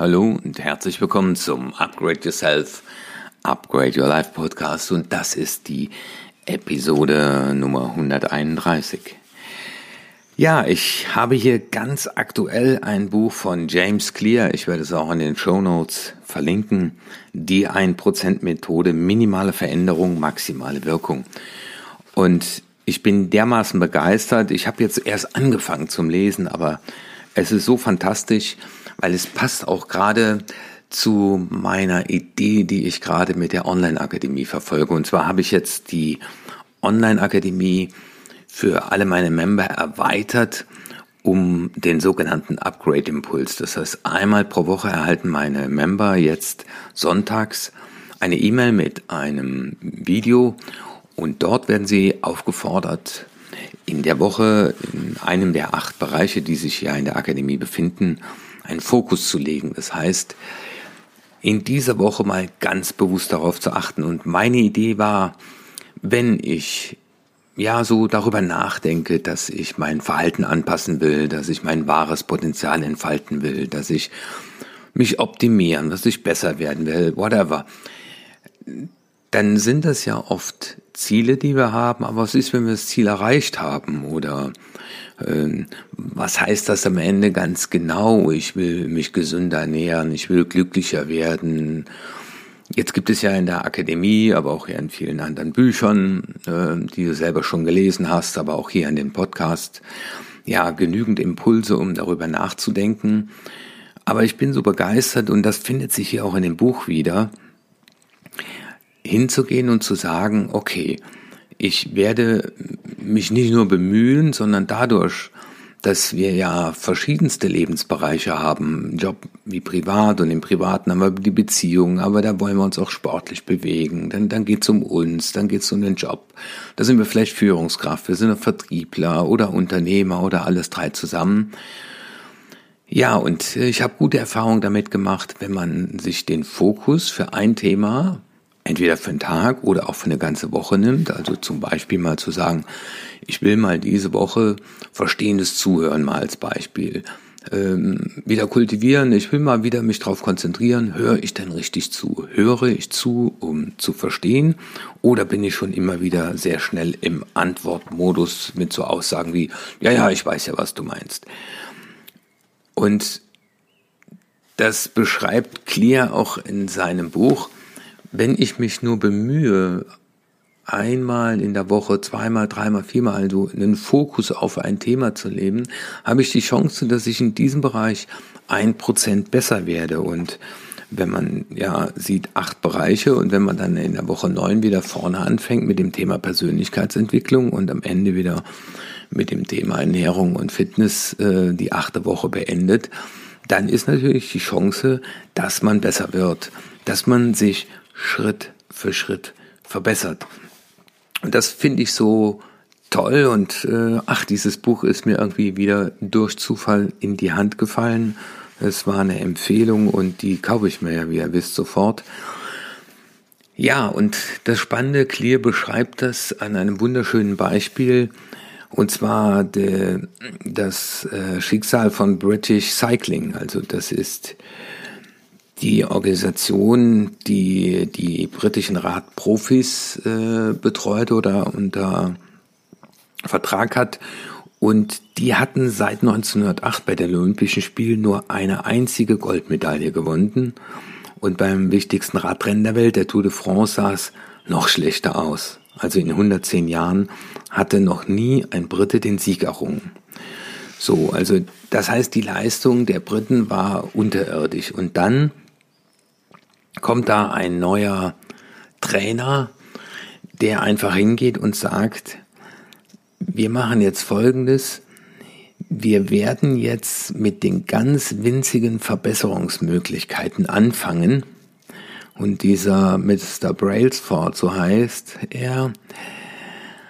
Hallo und herzlich willkommen zum Upgrade Yourself, Upgrade Your Life Podcast und das ist die Episode Nummer 131. Ja, ich habe hier ganz aktuell ein Buch von James Clear, ich werde es auch in den Show Notes verlinken, die 1% Methode, minimale Veränderung, maximale Wirkung. Und ich bin dermaßen begeistert, ich habe jetzt erst angefangen zum Lesen, aber es ist so fantastisch, weil es passt auch gerade zu meiner Idee, die ich gerade mit der Online-Akademie verfolge. Und zwar habe ich jetzt die Online-Akademie für alle meine Member erweitert um den sogenannten Upgrade-Impuls. Das heißt, einmal pro Woche erhalten meine Member jetzt sonntags eine E-Mail mit einem Video und dort werden sie aufgefordert, in der Woche in einem der acht Bereiche, die sich ja in der Akademie befinden, einen Fokus zu legen. Das heißt, in dieser Woche mal ganz bewusst darauf zu achten. Und meine Idee war, wenn ich ja so darüber nachdenke, dass ich mein Verhalten anpassen will, dass ich mein wahres Potenzial entfalten will, dass ich mich optimieren, dass ich besser werden will, whatever, dann sind das ja oft Ziele, die wir haben, aber was ist, wenn wir das Ziel erreicht haben? Oder äh, was heißt das am Ende ganz genau? Ich will mich gesünder ernähren, ich will glücklicher werden. Jetzt gibt es ja in der Akademie, aber auch in vielen anderen Büchern, äh, die du selber schon gelesen hast, aber auch hier in dem Podcast, ja, genügend Impulse, um darüber nachzudenken. Aber ich bin so begeistert und das findet sich hier auch in dem Buch wieder hinzugehen und zu sagen, okay, ich werde mich nicht nur bemühen, sondern dadurch, dass wir ja verschiedenste Lebensbereiche haben, Job wie privat und im Privaten haben wir die Beziehungen, aber da wollen wir uns auch sportlich bewegen. Dann, dann geht's um uns, dann geht's um den Job. Da sind wir vielleicht Führungskraft, wir sind Vertriebler oder Unternehmer oder alles drei zusammen. Ja, und ich habe gute Erfahrungen damit gemacht, wenn man sich den Fokus für ein Thema entweder für einen Tag oder auch für eine ganze Woche nimmt. Also zum Beispiel mal zu sagen, ich will mal diese Woche verstehendes Zuhören mal als Beispiel ähm, wieder kultivieren. Ich will mal wieder mich darauf konzentrieren. Höre ich denn richtig zu? Höre ich zu, um zu verstehen? Oder bin ich schon immer wieder sehr schnell im Antwortmodus mit so Aussagen wie, ja, ja, ich weiß ja, was du meinst. Und das beschreibt Clear auch in seinem Buch wenn ich mich nur bemühe, einmal in der Woche, zweimal, dreimal, viermal also einen Fokus auf ein Thema zu leben, habe ich die Chance, dass ich in diesem Bereich ein Prozent besser werde. Und wenn man ja sieht acht Bereiche und wenn man dann in der Woche neun wieder vorne anfängt mit dem Thema Persönlichkeitsentwicklung und am Ende wieder mit dem Thema Ernährung und Fitness äh, die achte Woche beendet, dann ist natürlich die Chance, dass man besser wird, dass man sich Schritt für Schritt verbessert. Und das finde ich so toll und äh, ach, dieses Buch ist mir irgendwie wieder durch Zufall in die Hand gefallen. Es war eine Empfehlung und die kaufe ich mir ja, wie ihr wisst, sofort. Ja, und das Spannende, Clear beschreibt das an einem wunderschönen Beispiel, und zwar de, das äh, Schicksal von British Cycling. Also das ist die Organisation, die die britischen Radprofis äh, betreut oder unter Vertrag hat. Und die hatten seit 1908 bei den Olympischen Spielen nur eine einzige Goldmedaille gewonnen. Und beim wichtigsten Radrennen der Welt, der Tour de France, sah es noch schlechter aus. Also in 110 Jahren hatte noch nie ein Brite den Sieg errungen. So, also das heißt, die Leistung der Briten war unterirdisch. Und dann kommt da ein neuer Trainer, der einfach hingeht und sagt, wir machen jetzt Folgendes, wir werden jetzt mit den ganz winzigen Verbesserungsmöglichkeiten anfangen. Und dieser Mr. Brailsford, so heißt er,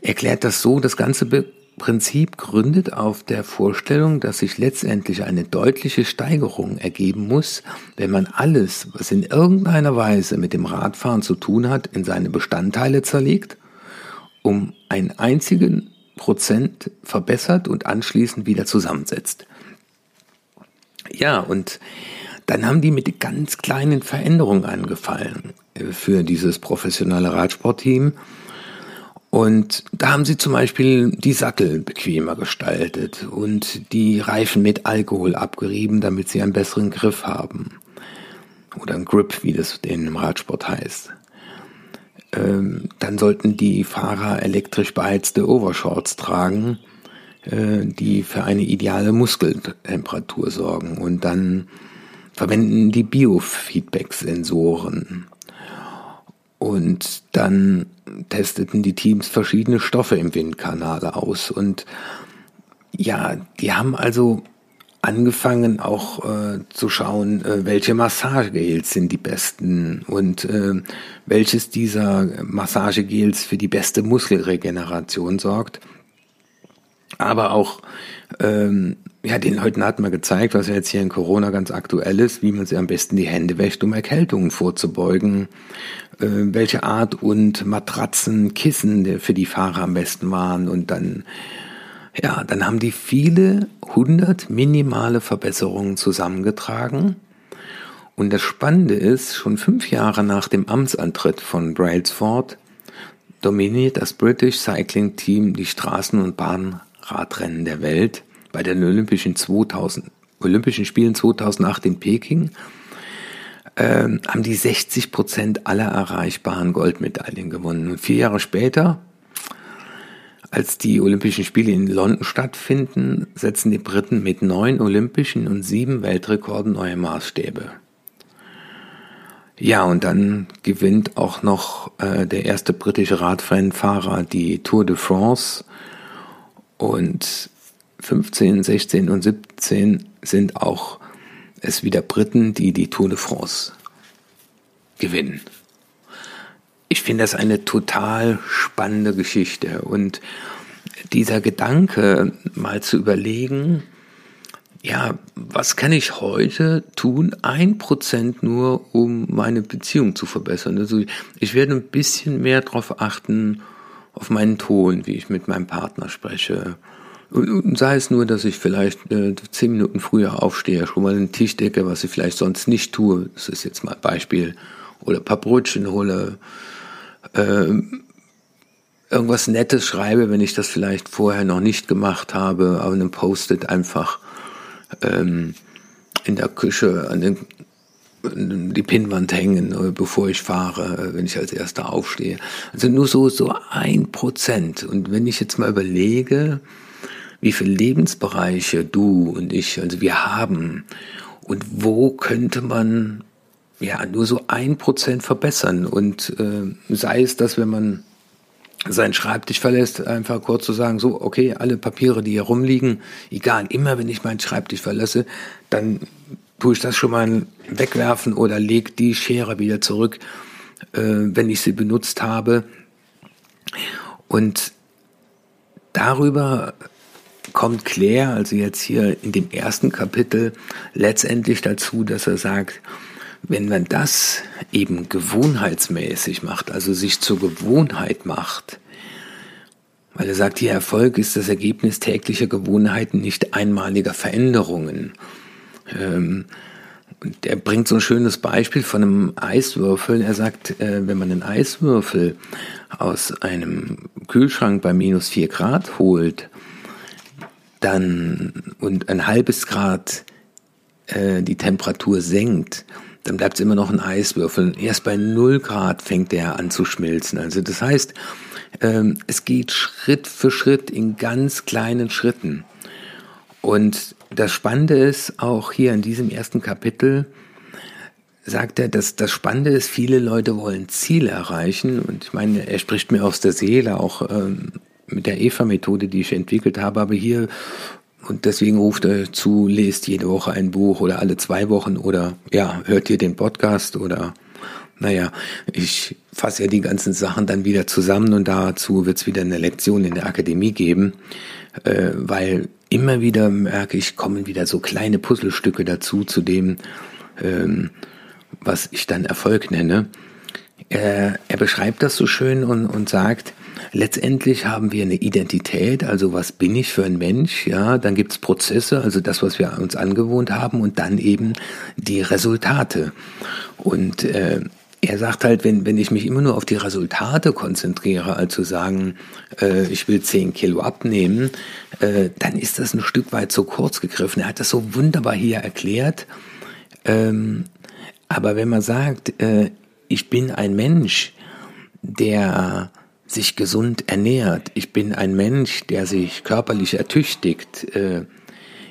erklärt das so, das Ganze Prinzip gründet auf der Vorstellung, dass sich letztendlich eine deutliche Steigerung ergeben muss, wenn man alles, was in irgendeiner Weise mit dem Radfahren zu tun hat, in seine Bestandteile zerlegt, um einen einzigen Prozent verbessert und anschließend wieder zusammensetzt. Ja, und dann haben die mit ganz kleinen Veränderungen angefallen äh, für dieses professionelle Radsportteam. Und da haben sie zum Beispiel die Sattel bequemer gestaltet und die Reifen mit Alkohol abgerieben, damit sie einen besseren Griff haben. Oder ein Grip, wie das im Radsport heißt. Ähm, dann sollten die Fahrer elektrisch beheizte Overshorts tragen, äh, die für eine ideale Muskeltemperatur sorgen. Und dann verwenden die Biofeedback-Sensoren. Und dann testeten die Teams verschiedene Stoffe im Windkanal aus. Und ja, die haben also angefangen auch äh, zu schauen, äh, welche Massagegels sind die besten und äh, welches dieser Massagegels für die beste Muskelregeneration sorgt. Aber auch ähm, ja, den Leuten hat man gezeigt, was ja jetzt hier in Corona ganz aktuell ist, wie man sich am besten die Hände wäscht, um Erkältungen vorzubeugen, äh, welche Art und Matratzen, Kissen für die Fahrer am besten waren und dann, ja, dann haben die viele hundert minimale Verbesserungen zusammengetragen. Und das Spannende ist, schon fünf Jahre nach dem Amtsantritt von Brailsford dominiert das British Cycling Team die Straßen- und Bahnradrennen der Welt bei den Olympischen, 2000, Olympischen Spielen 2008 in Peking ähm, haben die 60 Prozent aller erreichbaren Goldmedaillen gewonnen. Und vier Jahre später, als die Olympischen Spiele in London stattfinden, setzen die Briten mit neun Olympischen und sieben Weltrekorden neue Maßstäbe. Ja, und dann gewinnt auch noch äh, der erste britische Radrennfahrer die Tour de France. Und 15, 16 und 17 sind auch es wieder Briten, die die Tour de France gewinnen. Ich finde das eine total spannende Geschichte und dieser Gedanke mal zu überlegen, ja, was kann ich heute tun? Ein Prozent nur, um meine Beziehung zu verbessern. Also ich werde ein bisschen mehr darauf achten, auf meinen Ton, wie ich mit meinem Partner spreche, und sei es nur, dass ich vielleicht äh, zehn Minuten früher aufstehe, schon mal einen Tisch decke, was ich vielleicht sonst nicht tue. Das ist jetzt mal ein Beispiel. Oder ein paar Brötchen hole. Äh, irgendwas Nettes schreibe, wenn ich das vielleicht vorher noch nicht gemacht habe, aber einem Post-it einfach ähm, in der Küche an den die Pinnwand hängen, äh, bevor ich fahre, äh, wenn ich als erster aufstehe. Also nur so, so ein Prozent. Und wenn ich jetzt mal überlege, wie viele Lebensbereiche du und ich, also wir haben und wo könnte man ja nur so ein Prozent verbessern und äh, sei es, dass wenn man seinen Schreibtisch verlässt, einfach kurz zu sagen, so, okay, alle Papiere, die hier rumliegen, egal, immer wenn ich meinen Schreibtisch verlasse, dann tue ich das schon mal wegwerfen oder leg die Schere wieder zurück, äh, wenn ich sie benutzt habe. Und darüber kommt Claire, also jetzt hier in dem ersten Kapitel, letztendlich dazu, dass er sagt, wenn man das eben gewohnheitsmäßig macht, also sich zur Gewohnheit macht, weil er sagt, hier Erfolg ist das Ergebnis täglicher Gewohnheiten, nicht einmaliger Veränderungen. Ähm, er bringt so ein schönes Beispiel von einem Eiswürfel. Er sagt, äh, wenn man einen Eiswürfel aus einem Kühlschrank bei minus vier Grad holt, dann und ein halbes Grad äh, die Temperatur senkt, dann bleibt es immer noch ein Eiswürfel. Erst bei 0 Grad fängt der an zu schmilzen. Also das heißt, ähm, es geht Schritt für Schritt in ganz kleinen Schritten. Und das Spannende ist auch hier in diesem ersten Kapitel, sagt er, dass das Spannende ist, viele Leute wollen Ziele erreichen. Und ich meine, er spricht mir aus der Seele auch ähm, mit der EVA-Methode, die ich entwickelt habe, aber hier und deswegen ruft er zu, lest jede Woche ein Buch oder alle zwei Wochen oder ja, hört ihr den Podcast oder naja, ich fasse ja die ganzen Sachen dann wieder zusammen und dazu wird es wieder eine Lektion in der Akademie geben, äh, weil immer wieder merke ich, kommen wieder so kleine Puzzlestücke dazu, zu dem, ähm, was ich dann Erfolg nenne. Er, er beschreibt das so schön und, und sagt, letztendlich haben wir eine Identität, also was bin ich für ein Mensch, ja, dann gibt's Prozesse, also das, was wir uns angewohnt haben und dann eben die Resultate. Und äh, er sagt halt, wenn, wenn ich mich immer nur auf die Resultate konzentriere, also sagen, äh, ich will 10 Kilo abnehmen, äh, dann ist das ein Stück weit zu kurz gegriffen. Er hat das so wunderbar hier erklärt. Ähm, aber wenn man sagt, äh, ich bin ein Mensch, der sich gesund ernährt, ich bin ein Mensch, der sich körperlich ertüchtigt, äh,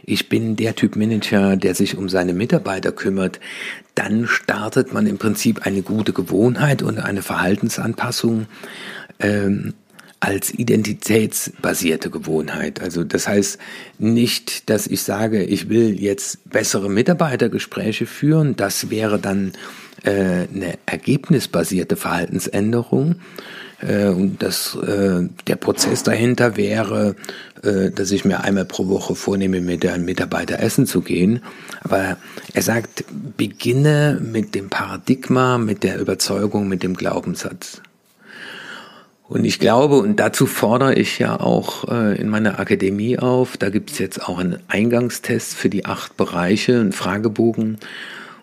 ich bin der Typ Manager, der sich um seine Mitarbeiter kümmert, dann startet man im Prinzip eine gute Gewohnheit und eine Verhaltensanpassung ähm, als identitätsbasierte Gewohnheit. Also das heißt nicht, dass ich sage, ich will jetzt bessere Mitarbeitergespräche führen. Das wäre dann äh, eine ergebnisbasierte Verhaltensänderung, äh, und das, äh, der Prozess dahinter wäre, äh, dass ich mir einmal pro Woche vornehme, mit einem Mitarbeiter essen zu gehen. Aber er sagt, beginne mit dem Paradigma, mit der Überzeugung, mit dem Glaubenssatz. Und ich glaube, und dazu fordere ich ja auch äh, in meiner Akademie auf, da gibt es jetzt auch einen Eingangstest für die acht Bereiche, einen Fragebogen,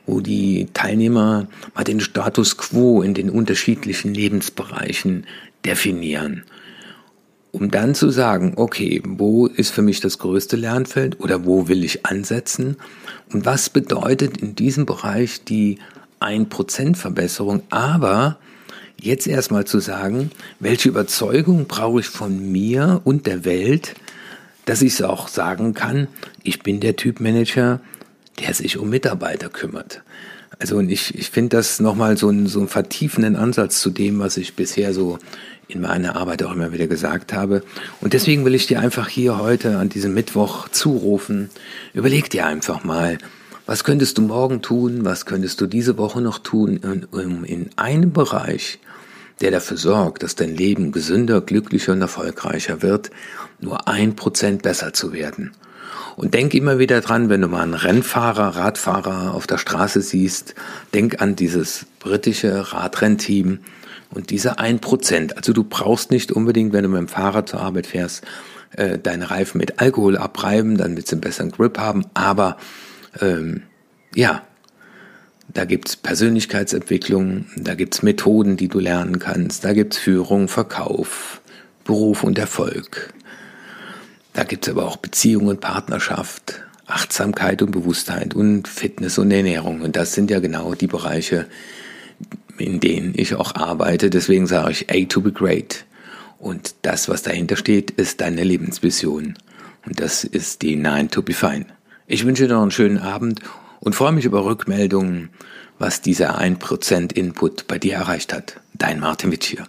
wo die Teilnehmer mal den Status quo in den unterschiedlichen Lebensbereichen definieren, um dann zu sagen, okay, wo ist für mich das größte Lernfeld oder wo will ich ansetzen? Und was bedeutet in diesem Bereich die 1% Verbesserung, aber jetzt erstmal zu sagen, welche Überzeugung brauche ich von mir und der Welt, dass ich es auch sagen kann, ich bin der Typ Manager, der sich um Mitarbeiter kümmert. Also und ich, ich finde das nochmal so, ein, so einen vertiefenden Ansatz zu dem, was ich bisher so in meiner Arbeit auch immer wieder gesagt habe. Und deswegen will ich dir einfach hier heute an diesem Mittwoch zurufen, überleg dir einfach mal, was könntest du morgen tun, was könntest du diese Woche noch tun, um in einem Bereich, der dafür sorgt, dass dein Leben gesünder, glücklicher und erfolgreicher wird, nur ein Prozent besser zu werden. Und denk immer wieder dran, wenn du mal einen Rennfahrer, Radfahrer auf der Straße siehst, denk an dieses britische Radrennteam und diese ein Prozent. Also du brauchst nicht unbedingt, wenn du mit dem Fahrrad zur Arbeit fährst, äh, deine Reifen mit Alkohol abreiben, dann wird sie einen besseren Grip haben. Aber ähm, ja, da gibt's Persönlichkeitsentwicklung, da gibt's Methoden, die du lernen kannst, da gibt's Führung, Verkauf, Beruf und Erfolg. Da gibt es aber auch Beziehung und Partnerschaft, Achtsamkeit und Bewusstheit und Fitness und Ernährung. Und das sind ja genau die Bereiche, in denen ich auch arbeite. Deswegen sage ich A to be great. Und das, was dahinter steht, ist deine Lebensvision. Und das ist die Nine to be fine. Ich wünsche dir noch einen schönen Abend und freue mich über Rückmeldungen, was dieser 1% Input bei dir erreicht hat. Dein Martin Witsch hier.